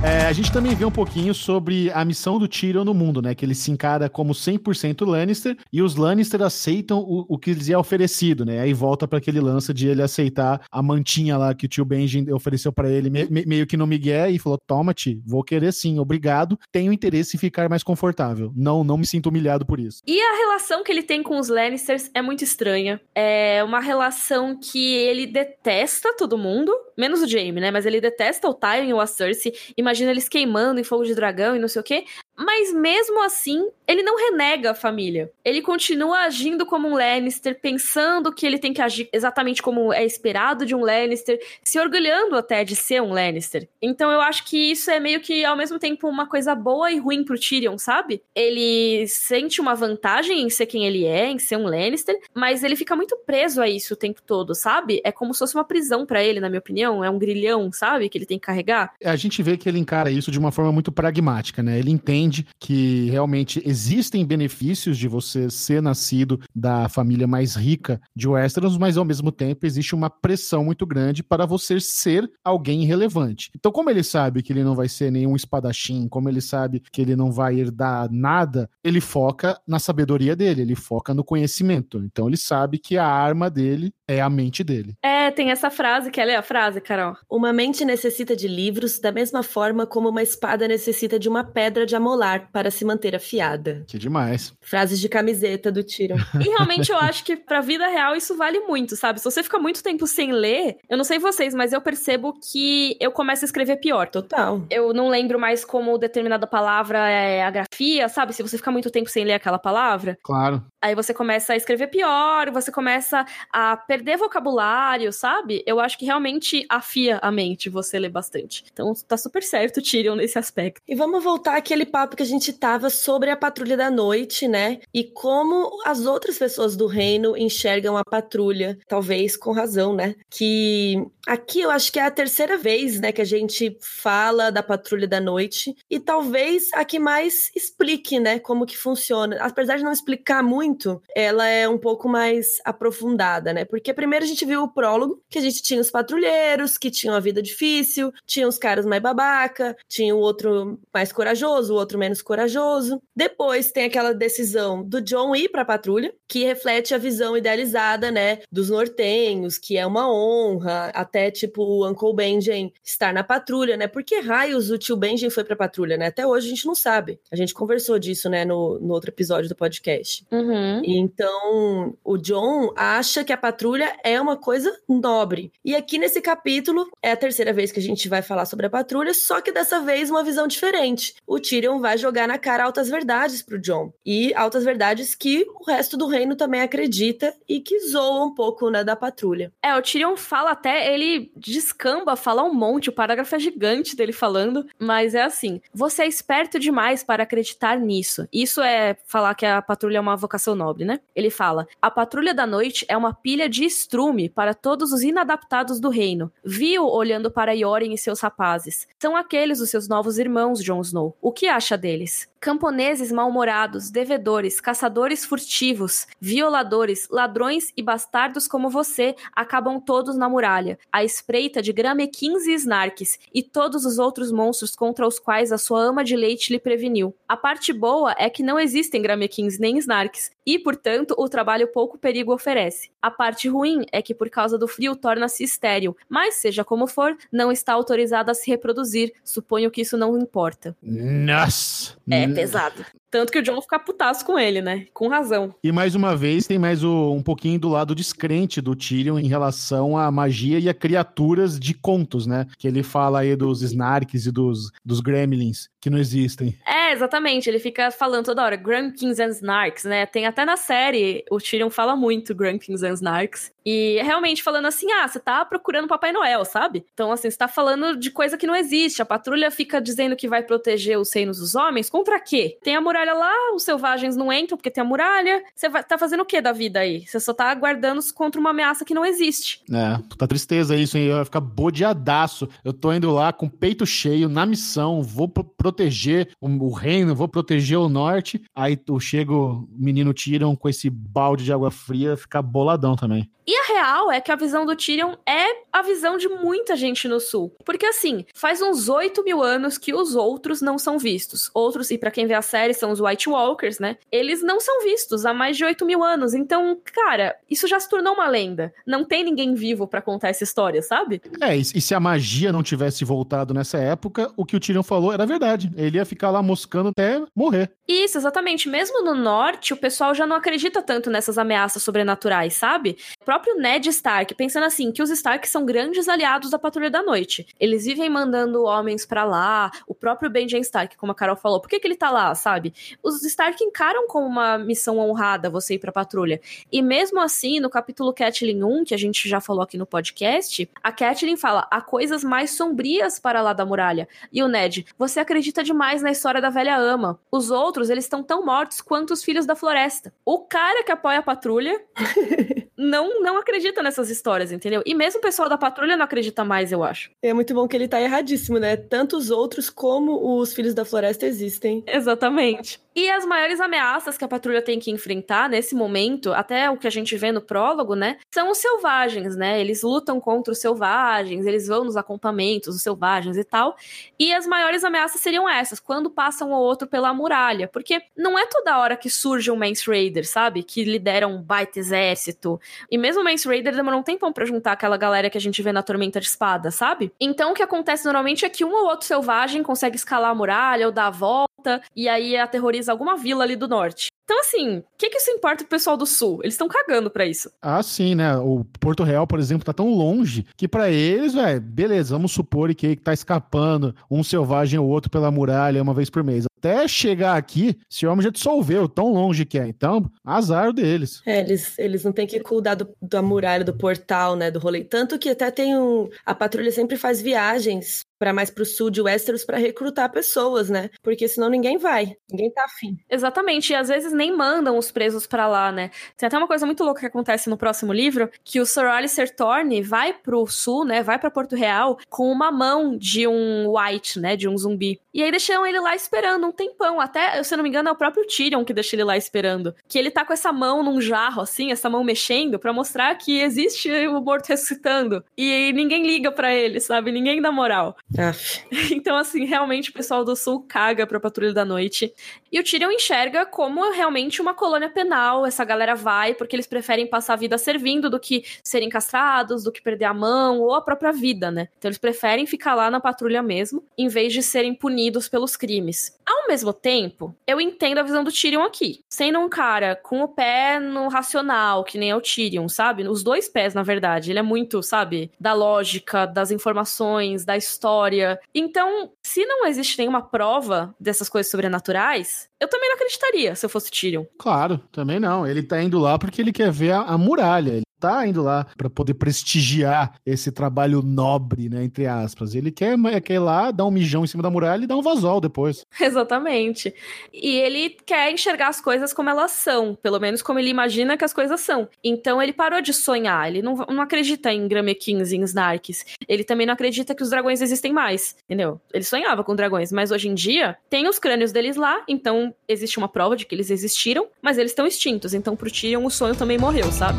É, a gente também vê um pouquinho sobre a missão do Tyrion no mundo, né? Que ele se encara como 100% Lannister e os Lannister aceitam o, o que lhes é oferecido, né? Aí volta para aquele lance de ele aceitar a mantinha lá que o tio Benjen ofereceu para ele, me, me, meio que no Miguel, e falou: Toma, tio, vou querer sim, obrigado. Tenho interesse em ficar mais confortável. Não, não me sinto humilhado por isso. E a relação que ele tem com os Lannisters é muito estranha. É uma relação que ele detesta todo mundo, menos o Jaime, né? Mas ele detesta o Tyrion e a Cersei, imagina eles queimando em fogo de dragão e não sei o quê. Mas mesmo assim, ele não renega a família. Ele continua agindo como um Lannister, pensando que ele tem que agir exatamente como é esperado de um Lannister, se orgulhando até de ser um Lannister. Então eu acho que isso é meio que ao mesmo tempo uma coisa boa e ruim pro Tyrion, sabe? Ele sente uma vantagem em ser quem ele é, em ser um Lannister, mas ele fica muito preso a isso o tempo todo, sabe? É como se fosse uma prisão para ele, na minha opinião. É um grilhão, sabe? Que ele tem que carregar. A gente vê que ele encara isso de uma forma muito pragmática, né? Ele entende que realmente existem benefícios de você ser nascido da família mais rica de Westeros, mas ao mesmo tempo existe uma pressão muito grande para você ser alguém relevante. Então, como ele sabe que ele não vai ser nenhum espadachim, como ele sabe que ele não vai herdar nada, ele foca na sabedoria dele, ele foca no conhecimento. Então, ele sabe que a arma dele é a mente dele. É, tem essa frase, quer ler a frase, Carol? Uma mente necessita de livros da mesma forma como uma espada necessita de uma pedra de amolar para se manter afiada. Que demais. Frases de camiseta do Tyrion. e realmente eu acho que pra vida real isso vale muito, sabe? Se você fica muito tempo sem ler, eu não sei vocês, mas eu percebo que eu começo a escrever pior. Total. Eu não lembro mais como determinada palavra é a grafia, sabe? Se você fica muito tempo sem ler aquela palavra. Claro. Aí você começa a escrever pior, você começa a perder vocabulário, sabe? Eu acho que realmente afia a mente você ler bastante. Então tá super certo, Tyrion, nesse aspecto. E vamos voltar àquele papo que a gente tava sobre a patrulha da noite, né? E como as outras pessoas do reino enxergam a patrulha, talvez com razão, né? Que aqui eu acho que é a terceira vez, né, que a gente fala da patrulha da noite e talvez a que mais explique, né, como que funciona. Apesar de não explicar muito, ela é um pouco mais aprofundada, né? Porque primeiro a gente viu o prólogo, que a gente tinha os patrulheiros que tinham a vida difícil, tinha os caras mais babaca, tinha o outro mais corajoso, o outro menos corajoso. Depois tem aquela decisão do John ir para a patrulha, que reflete a visão idealizada, né, dos nortenhos, que é uma honra, até tipo o Uncle Benjen estar na patrulha, né? Por que raios o tio Benjen foi para a patrulha, né? Até hoje a gente não sabe. A gente conversou disso, né, no, no outro episódio do podcast. Uhum. Então, o John acha que a patrulha é uma coisa nobre. E aqui nesse capítulo é a terceira vez que a gente vai falar sobre a patrulha, só que dessa vez uma visão diferente. O Tyrion vai jogar na cara altas verdades pro John. E altas verdades que o resto do reino também acredita e que zoa um pouco, né, da patrulha. É, o Tyrion fala até, ele descamba, fala um monte, o parágrafo é gigante dele falando, mas é assim, você é esperto demais para acreditar nisso. Isso é falar que a patrulha é uma vocação nobre, né? Ele fala, a patrulha da noite é uma pilha de estrume para todos os inadaptados do reino. Viu olhando para Yoren e seus rapazes. São aqueles os seus novos irmãos, Jon Snow. O que acha deles? Camponeses mal-humorados, devedores, caçadores furtivos, violadores, ladrões e bastardos como você acabam todos na muralha, à espreita de Gramequins e Snarks e todos os outros monstros contra os quais a sua ama de leite lhe preveniu. A parte boa é que não existem Gramequins nem Snarks, e, portanto, o trabalho pouco perigo oferece. A parte ruim é que, por causa do frio, torna-se estéril, mas, seja como for, não está autorizado a se reproduzir. Suponho que isso não importa. Nossa! É pesado. Tanto que o John fica putaço com ele, né? Com razão. E mais uma vez, tem mais o, um pouquinho do lado descrente do Tyrion em relação à magia e a criaturas de contos, né? Que ele fala aí dos Snarks e dos, dos Gremlins, que não existem. É, exatamente. Ele fica falando toda hora, Grunkins and Snarks, né? Tem até na série, o Tyrion fala muito Grunkins and Snarks. E é realmente falando assim, ah, você tá procurando Papai Noel, sabe? Então, assim, você tá falando de coisa que não existe. A patrulha fica dizendo que vai proteger os reinos dos homens. Contra quê? Tem a muralha lá, os selvagens não entram porque tem a muralha. Você vai, tá fazendo o que da vida aí? Você só tá aguardando contra uma ameaça que não existe. É, puta tristeza isso, hein? Eu ia ficar bodeadaço. Eu tô indo lá com o peito cheio, na missão, vou proteger o, o reino, vou proteger o norte. Aí tu chega, o menino tiram com esse balde de água fria, fica boladão também. E a real é que a visão do Tyrion é a visão de muita gente no sul. Porque assim, faz uns 8 mil anos que os outros não são vistos. Outros, e para quem vê a série, são são os White Walkers, né? Eles não são vistos há mais de 8 mil anos. Então, cara, isso já se tornou uma lenda. Não tem ninguém vivo para contar essa história, sabe? É, e, se a magia não tivesse voltado nessa época, o que o Tyrion falou era verdade. Ele ia ficar lá moscando até morrer. Isso, exatamente. Mesmo no norte, o pessoal já não acredita tanto nessas ameaças sobrenaturais, sabe? O próprio Ned Stark, pensando assim, que os Stark são grandes aliados da Patrulha da Noite. Eles vivem mandando homens para lá, o próprio Benjen Stark, como a Carol falou. Por que, que ele tá lá, sabe? Os Stark encaram como uma missão honrada você ir pra patrulha. E mesmo assim, no capítulo Catelyn 1, que a gente já falou aqui no podcast, a Catelyn fala: há coisas mais sombrias para lá da muralha. E o Ned, você acredita demais na história da velha ama. Os outros, eles estão tão mortos quanto os filhos da floresta. O cara que apoia a patrulha não, não acredita nessas histórias, entendeu? E mesmo o pessoal da patrulha não acredita mais, eu acho. É muito bom que ele tá erradíssimo, né? Tanto os outros como os filhos da floresta existem. Exatamente. change. E as maiores ameaças que a patrulha tem que enfrentar nesse momento, até o que a gente vê no prólogo, né, são os selvagens, né? Eles lutam contra os selvagens, eles vão nos acampamentos dos selvagens e tal. E as maiores ameaças seriam essas, quando passa um ou outro pela muralha, porque não é toda hora que surge um Mance Raider, sabe? Que lidera um baita exército. E mesmo o Mance Raider demorou um tempão pra juntar aquela galera que a gente vê na Tormenta de Espada, sabe? Então o que acontece normalmente é que um ou outro selvagem consegue escalar a muralha ou dar a volta, e aí aterroriza alguma vila ali do norte. Então, assim, o que, que isso importa pro pessoal do sul? Eles estão cagando para isso. Ah, sim, né? O Porto Real, por exemplo, tá tão longe que para eles, velho, beleza, vamos supor que tá escapando um selvagem ou outro pela muralha uma vez por mês. Até chegar aqui, esse homem já dissolveu, tão longe que é. Então, azar deles. É, eles, eles não têm que cuidar do, da muralha, do portal, né, do rolê. Tanto que até tem um... A patrulha sempre faz viagens para mais pro sul de Westeros para recrutar pessoas, né? Porque senão ninguém vai, ninguém tá afim. Exatamente, e às vezes nem mandam os presos para lá, né? Tem até uma coisa muito louca que acontece no próximo livro, que o Sir Alistair Thorne vai pro sul, né? Vai para Porto Real com uma mão de um white, né? De um zumbi. E aí deixam ele lá esperando um tempão, até, se eu não me engano, é o próprio Tyrion que deixa ele lá esperando. Que ele tá com essa mão num jarro assim, essa mão mexendo para mostrar que existe o morto ressuscitando. E ninguém liga para ele, sabe? Ninguém dá moral. Aff. Então, assim, realmente o pessoal do Sul caga pra Patrulha da Noite. E o Tyrion enxerga como realmente uma colônia penal. Essa galera vai porque eles preferem passar a vida servindo do que serem castrados, do que perder a mão ou a própria vida, né? Então eles preferem ficar lá na patrulha mesmo, em vez de serem punidos pelos crimes. Ao mesmo tempo, eu entendo a visão do Tyrion aqui. Sendo um cara com o pé no racional, que nem é o Tyrion, sabe? Os dois pés, na verdade. Ele é muito, sabe? Da lógica, das informações, da história. Então, se não existe nenhuma prova dessas coisas sobrenaturais, eu também não acreditaria se eu fosse Tyrion. Claro, também não. Ele tá indo lá porque ele quer ver a, a muralha. Ele tá indo lá para poder prestigiar esse trabalho nobre, né, entre aspas. Ele quer, quer ir lá, dar um mijão em cima da muralha e dar um vazol depois. Exatamente. E ele quer enxergar as coisas como elas são, pelo menos como ele imagina que as coisas são. Então ele parou de sonhar, ele não, não acredita em Gramekins, em Snarks. Ele também não acredita que os dragões existem mais, entendeu? Ele sonhava com dragões, mas hoje em dia tem os crânios deles lá, então existe uma prova de que eles existiram, mas eles estão extintos, então pro Tyrion o sonho também morreu, sabe?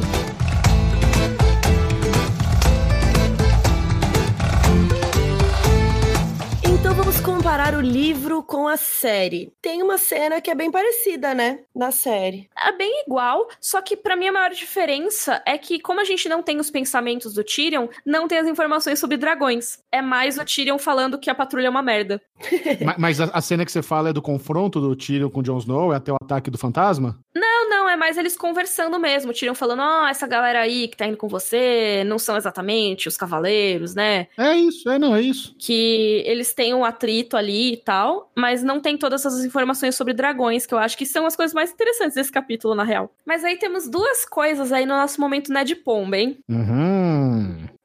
Comparar o livro com a série. Tem uma cena que é bem parecida, né? Na série. É bem igual, só que para mim a maior diferença é que, como a gente não tem os pensamentos do Tyrion, não tem as informações sobre dragões. É mais o Tyrion falando que a patrulha é uma merda. mas, mas a, a, cena que você fala é do confronto do Tyrion com o Jon Snow, é até o ataque do fantasma? Não, não, é mais eles conversando mesmo. Tyrion falando, ó, oh, essa galera aí que tá indo com você não são exatamente os cavaleiros, né? É isso, é, não, é isso. Que eles têm um atrito ali e tal, mas não tem todas essas informações sobre dragões, que eu acho que são as coisas mais interessantes desse capítulo, na real. Mas aí temos duas coisas aí no nosso momento Ned Pomba, hein? Uhum.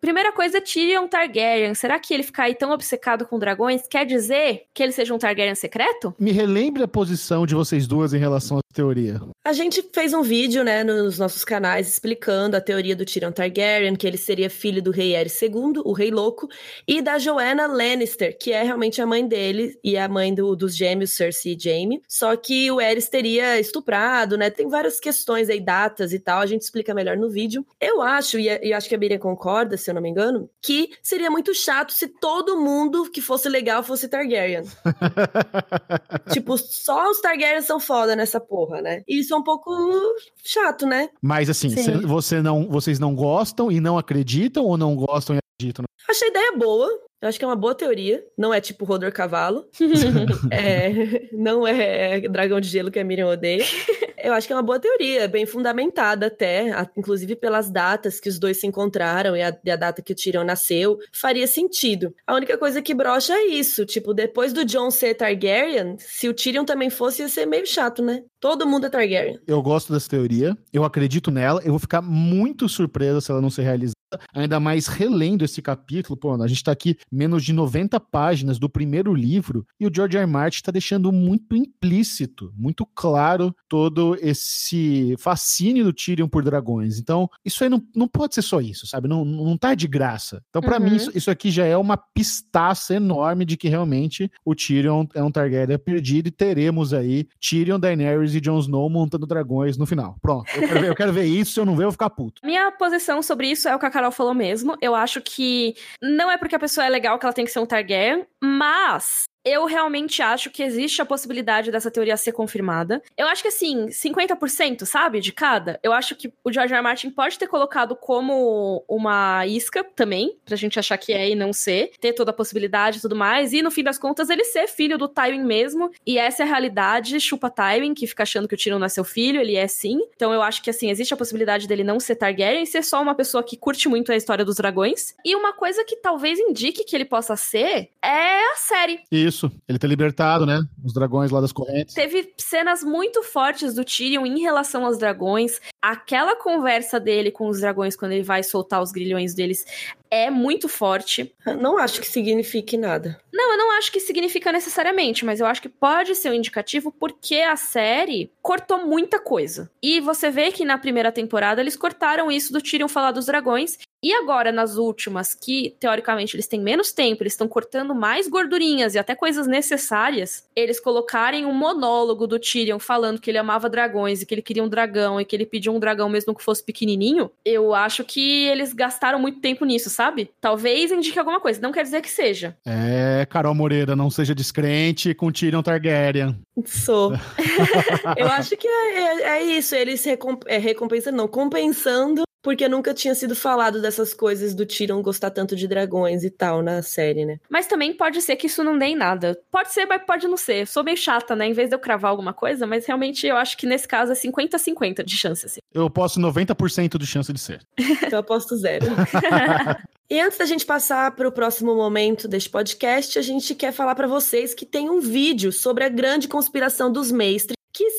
Primeira coisa, Tyrion Targaryen. Será que ele ficar aí tão obcecado com dragões quer dizer que ele seja um Targaryen secreto? Me relembre a posição de vocês duas em relação à teoria. A gente fez um vídeo, né, nos nossos canais explicando a teoria do Tyrion Targaryen, que ele seria filho do rei Aerys II, o rei louco, e da Joanna Lannister, que é realmente a mãe dele e a mãe do, dos gêmeos Cersei e Jaime. Só que o Aerys teria estuprado, né? Tem várias questões aí, datas e tal, a gente explica melhor no vídeo. Eu acho, e, e acho que a Miriam concorda, se eu não me engano, que seria muito chato se todo mundo que fosse legal fosse Targaryen. tipo, só os Targaryen são foda nessa porra, né? E isso é um pouco chato, né? Mas assim, cê, você não, vocês não gostam e não acreditam ou não gostam e acreditam? Achei a ideia boa. Eu acho que é uma boa teoria. Não é tipo Rodor Cavalo. é, não é Dragão de Gelo que a Miriam odeia. Eu acho que é uma boa teoria, bem fundamentada até, inclusive pelas datas que os dois se encontraram e a, e a data que o Tyrion nasceu, faria sentido. A única coisa que brocha é isso, tipo, depois do Jon ser Targaryen, se o Tyrion também fosse, ia ser meio chato, né? Todo mundo é Targaryen. Eu gosto dessa teoria, eu acredito nela, eu vou ficar muito surpresa se ela não se realizar ainda mais relendo esse capítulo, pô, a gente tá aqui menos de 90 páginas do primeiro livro e o George R. R. Martin tá deixando muito implícito, muito claro todo esse fascínio do Tyrion por dragões. Então, isso aí não, não pode ser só isso, sabe? Não, não tá de graça. Então, para uhum. mim, isso, isso aqui já é uma pistaça enorme de que realmente o Tyrion é um Targaryen perdido e teremos aí Tyrion, Daenerys e Jon Snow montando dragões no final. Pronto. Eu quero ver, eu quero ver isso, se eu não ver, eu vou ficar puto. Minha posição sobre isso é o que Carol falou mesmo. Eu acho que não é porque a pessoa é legal que ela tem que ser um Targaryen, mas eu realmente acho que existe a possibilidade dessa teoria ser confirmada. Eu acho que assim, 50%, sabe, de cada. Eu acho que o George R. R. Martin pode ter colocado como uma isca também, pra gente achar que é e não ser, ter toda a possibilidade e tudo mais, e no fim das contas ele ser filho do Tywin mesmo, e essa é a realidade, chupa Tywin, que fica achando que o Tyrion não é seu filho, ele é sim. Então eu acho que assim, existe a possibilidade dele não ser Targaryen e ser só uma pessoa que curte muito a história dos dragões. E uma coisa que talvez indique que ele possa ser é a série. Isso isso. Ele ter libertado, né? Os dragões lá das correntes. Teve cenas muito fortes do Tyrion em relação aos dragões. Aquela conversa dele com os dragões quando ele vai soltar os grilhões deles é muito forte. Não acho que signifique nada. Não, eu não acho que significa necessariamente, mas eu acho que pode ser um indicativo porque a série cortou muita coisa. E você vê que na primeira temporada eles cortaram isso do Tyrion falar dos dragões e agora, nas últimas, que teoricamente eles têm menos tempo, eles estão cortando mais gordurinhas e até coisas necessárias, eles colocarem um monólogo do Tyrion falando que ele amava dragões e que ele queria um dragão e que ele pediu um dragão mesmo que fosse pequenininho, eu acho que eles gastaram muito tempo nisso, sabe? Talvez indique alguma coisa, não quer dizer que seja. É, Carol Moreira, não seja descrente com Tyrion Targaryen. Sou. eu acho que é, é, é isso, eles recomp é, recompensando, não, compensando porque nunca tinha sido falado dessas coisas do Tyrion gostar tanto de dragões e tal na série, né? Mas também pode ser que isso não dê em nada. Pode ser, mas pode não ser. Sou meio chata, né? Em vez de eu cravar alguma coisa, mas realmente eu acho que nesse caso é 50-50 de chance, assim. Eu posso 90% de chance de ser. então eu aposto zero. E antes da gente passar para o próximo momento deste podcast, a gente quer falar para vocês que tem um vídeo sobre a grande conspiração dos mestres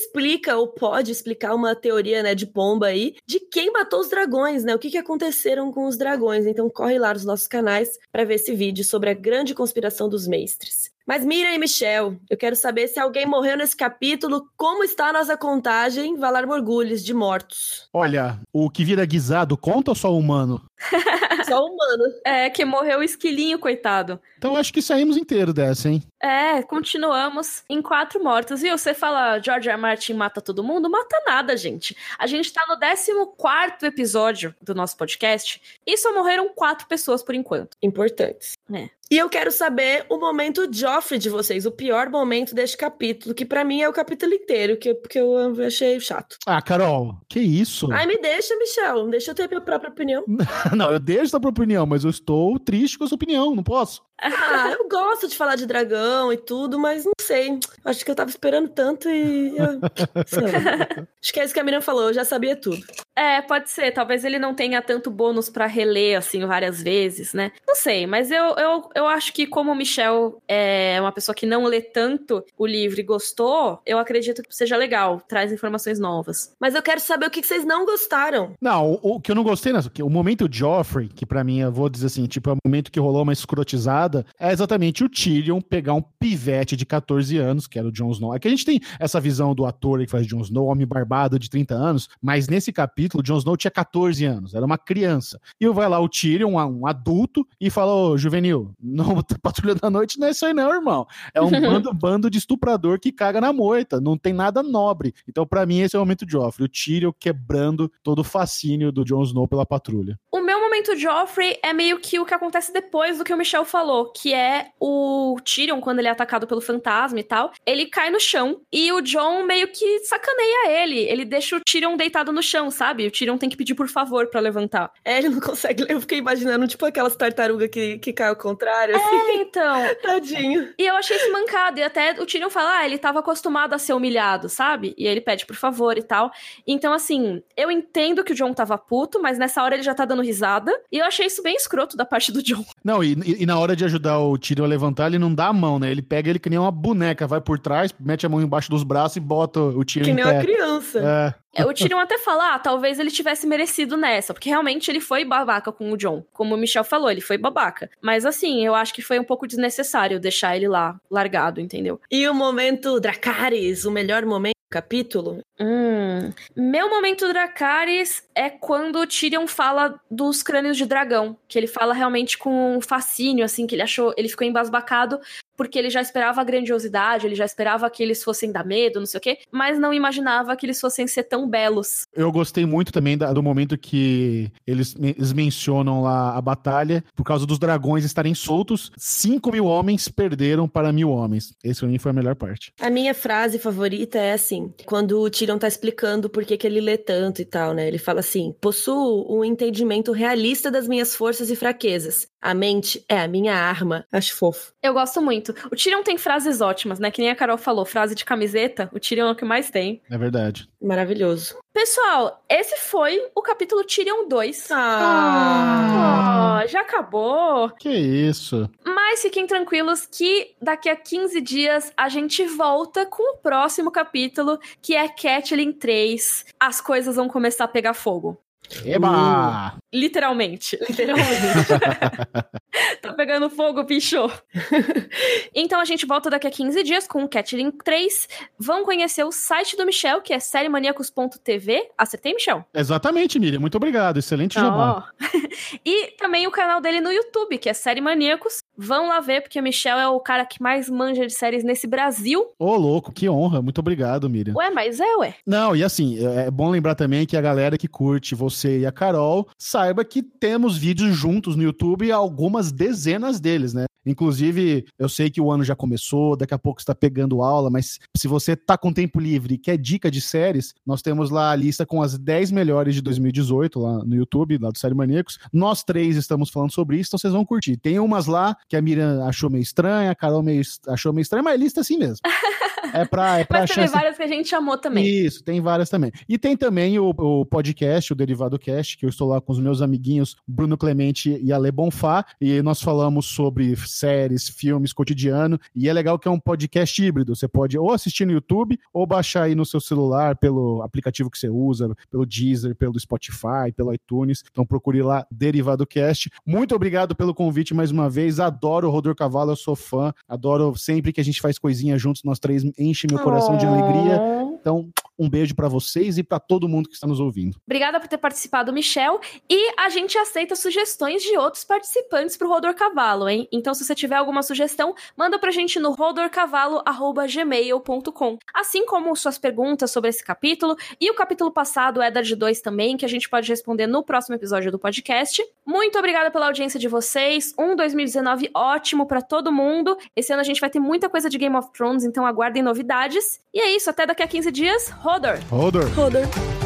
explica ou pode explicar uma teoria, né, de pomba aí, de quem matou os dragões, né? O que, que aconteceram com os dragões. Então corre lá nos nossos canais para ver esse vídeo sobre a grande conspiração dos mestres. Mas Miriam e Michel, eu quero saber se alguém morreu nesse capítulo, como está a nossa contagem Valar Morgulhos de mortos? Olha, o que vira guisado conta ou só humano? só humano. É, que morreu o esquilinho, coitado. Então acho que saímos inteiro dessa, hein? É, continuamos em quatro mortos. E você fala, George R. R. Martin mata todo mundo? Mata nada, gente. A gente tá no 14 episódio do nosso podcast e só morreram quatro pessoas por enquanto. Importantes. É. E eu quero saber o momento Joffrey de vocês, o pior momento deste capítulo, que para mim é o capítulo inteiro, que, porque eu achei chato. Ah, Carol, que isso? Ai, me deixa, Michel, deixa eu ter minha própria opinião. não, eu deixo a própria opinião, mas eu estou triste com a sua opinião, não posso. Ah, eu gosto de falar de dragão e tudo, mas não sei. Acho que eu tava esperando tanto e. Acho que é isso que a Miriam falou, eu já sabia tudo. É, pode ser. Talvez ele não tenha tanto bônus para reler, assim, várias vezes, né? Não sei, mas eu, eu, eu acho que como o Michel é uma pessoa que não lê tanto o livro e gostou, eu acredito que seja legal, traz informações novas. Mas eu quero saber o que vocês não gostaram. Não, o, o que eu não gostei, né, o momento Joffrey, que para mim, eu vou dizer assim, tipo, é o momento que rolou uma escrotizada, é exatamente o Tyrion pegar um pivete de 14 anos, que era o Jon Snow. É que a gente tem essa visão do ator que faz Jon Snow, homem barbado de 30 anos, mas nesse capítulo Jon Snow tinha 14 anos, era uma criança. E vai lá o Tyrion, um, adulto, e falou: Juvenil, não, Patrulha da Noite não é isso aí, não, irmão. É um bando, bando de estuprador que caga na moita, não tem nada nobre. Então, para mim, esse é o momento de Joffrey, o Tyrion quebrando todo o fascínio do Jon Snow pela patrulha. O momento Joffrey é meio que o que acontece depois do que o Michel falou, que é o Tyrion, quando ele é atacado pelo fantasma e tal, ele cai no chão e o John meio que sacaneia ele. Ele deixa o Tyrion deitado no chão, sabe? O Tyrion tem que pedir por favor para levantar. É, ele não consegue. Eu fiquei imaginando, tipo, aquelas tartarugas que, que caem ao contrário. Assim. É, então. Tadinho. E eu achei isso mancado. E até o Tyrion fala, ah, ele tava acostumado a ser humilhado, sabe? E ele pede por favor e tal. Então, assim, eu entendo que o John tava puto, mas nessa hora ele já tá dando risada. E eu achei isso bem escroto da parte do John. Não, e, e na hora de ajudar o Tyrion a levantar, ele não dá a mão, né? Ele pega ele que nem uma boneca, vai por trás, mete a mão embaixo dos braços e bota o Tyrion Que em nem pé. uma criança. É. É, O Tyrion até fala, ah, talvez ele tivesse merecido nessa, porque realmente ele foi babaca com o John. Como o Michel falou, ele foi babaca. Mas assim, eu acho que foi um pouco desnecessário deixar ele lá, largado, entendeu? E o momento Dracarys, o melhor momento capítulo? Hum. Meu momento Dracarys é quando o Tyrion fala dos crânios de dragão. Que ele fala realmente com um fascínio, assim, que ele achou. Ele ficou embasbacado porque ele já esperava a grandiosidade, ele já esperava que eles fossem dar medo, não sei o quê, mas não imaginava que eles fossem ser tão belos. Eu gostei muito também da- do momento que eles, eles mencionam lá a batalha, por causa dos dragões estarem soltos, 5 mil homens perderam para mil homens. Esse pra mim foi a melhor parte. A minha frase favorita é assim, quando o Tyrion tá explicando por que, que ele lê tanto e tal, né? Ele fala assim, possuo um entendimento realista das minhas forças e fraquezas. A mente é a minha arma. Acho fofo. Eu gosto muito. O Tyrion tem frases ótimas, né? Que nem a Carol falou, frase de camiseta, o Tyrion é o que mais tem. É verdade. Maravilhoso. Pessoal, esse foi o capítulo Tyrion 2. Ah. Ah, já acabou. Que isso. Mas fiquem tranquilos que daqui a 15 dias a gente volta com o próximo capítulo, que é Catelyn 3. As coisas vão começar a pegar fogo. Eba! Literalmente. Literalmente. tá pegando fogo, bicho. então a gente volta daqui a 15 dias com o Catelyn 3. Vão conhecer o site do Michel, que é sériemaníacos.tv. Acertei, Michel? Exatamente, Miriam. Muito obrigado. Excelente jabá. Ó. e também o canal dele no YouTube, que é Série Maníacos. Vão lá ver, porque o Michel é o cara que mais manja de séries nesse Brasil. Ô, louco, que honra. Muito obrigado, Miriam. Ué, mas é, ué. Não, e assim, é bom lembrar também que a galera que curte você e a Carol saiba que temos vídeos juntos no YouTube, algumas dezenas deles, né? Inclusive, eu sei que o ano já começou, daqui a pouco está pegando aula, mas se você tá com tempo livre e quer dica de séries, nós temos lá a lista com as 10 melhores de 2018 lá no YouTube, lá do Série Maníacos. Nós três estamos falando sobre isso, então vocês vão curtir. Tem umas lá que a Miriam achou meio estranha, a Carol meio, achou meio estranha, mas é lista assim mesmo. É pra, é pra Mas teve chance... várias que a gente amou também. Isso, tem várias também. E tem também o, o podcast, o Derivado Cast, que eu estou lá com os meus amiguinhos Bruno Clemente e Ale Bonfá, e nós falamos sobre séries, filmes, cotidiano, e é legal que é um podcast híbrido. Você pode ou assistir no YouTube ou baixar aí no seu celular pelo aplicativo que você usa, pelo Deezer, pelo Spotify, pelo iTunes. Então procure lá Derivado Cast. Muito obrigado pelo convite mais uma vez. Adoro o Rodor Cavalo, eu sou fã. Adoro sempre que a gente faz coisinha juntos, nós três enche meu coração de alegria. Então, um beijo pra vocês e pra todo mundo que está nos ouvindo. Obrigada por ter participado, Michel. E a gente aceita sugestões de outros participantes pro Rodor Cavalo, hein? Então, se você tiver alguma sugestão, manda pra gente no rodorcavalo.gmail.com. Assim como suas perguntas sobre esse capítulo e o capítulo passado, Eddard 2 também, que a gente pode responder no próximo episódio do podcast. Muito obrigada pela audiência de vocês. Um 2019 ótimo pra todo mundo. Esse ano a gente vai ter muita coisa de Game of Thrones, então aguardem novidades. E é isso, até daqui a 15 dias. Rodor! Rodor! Rodor.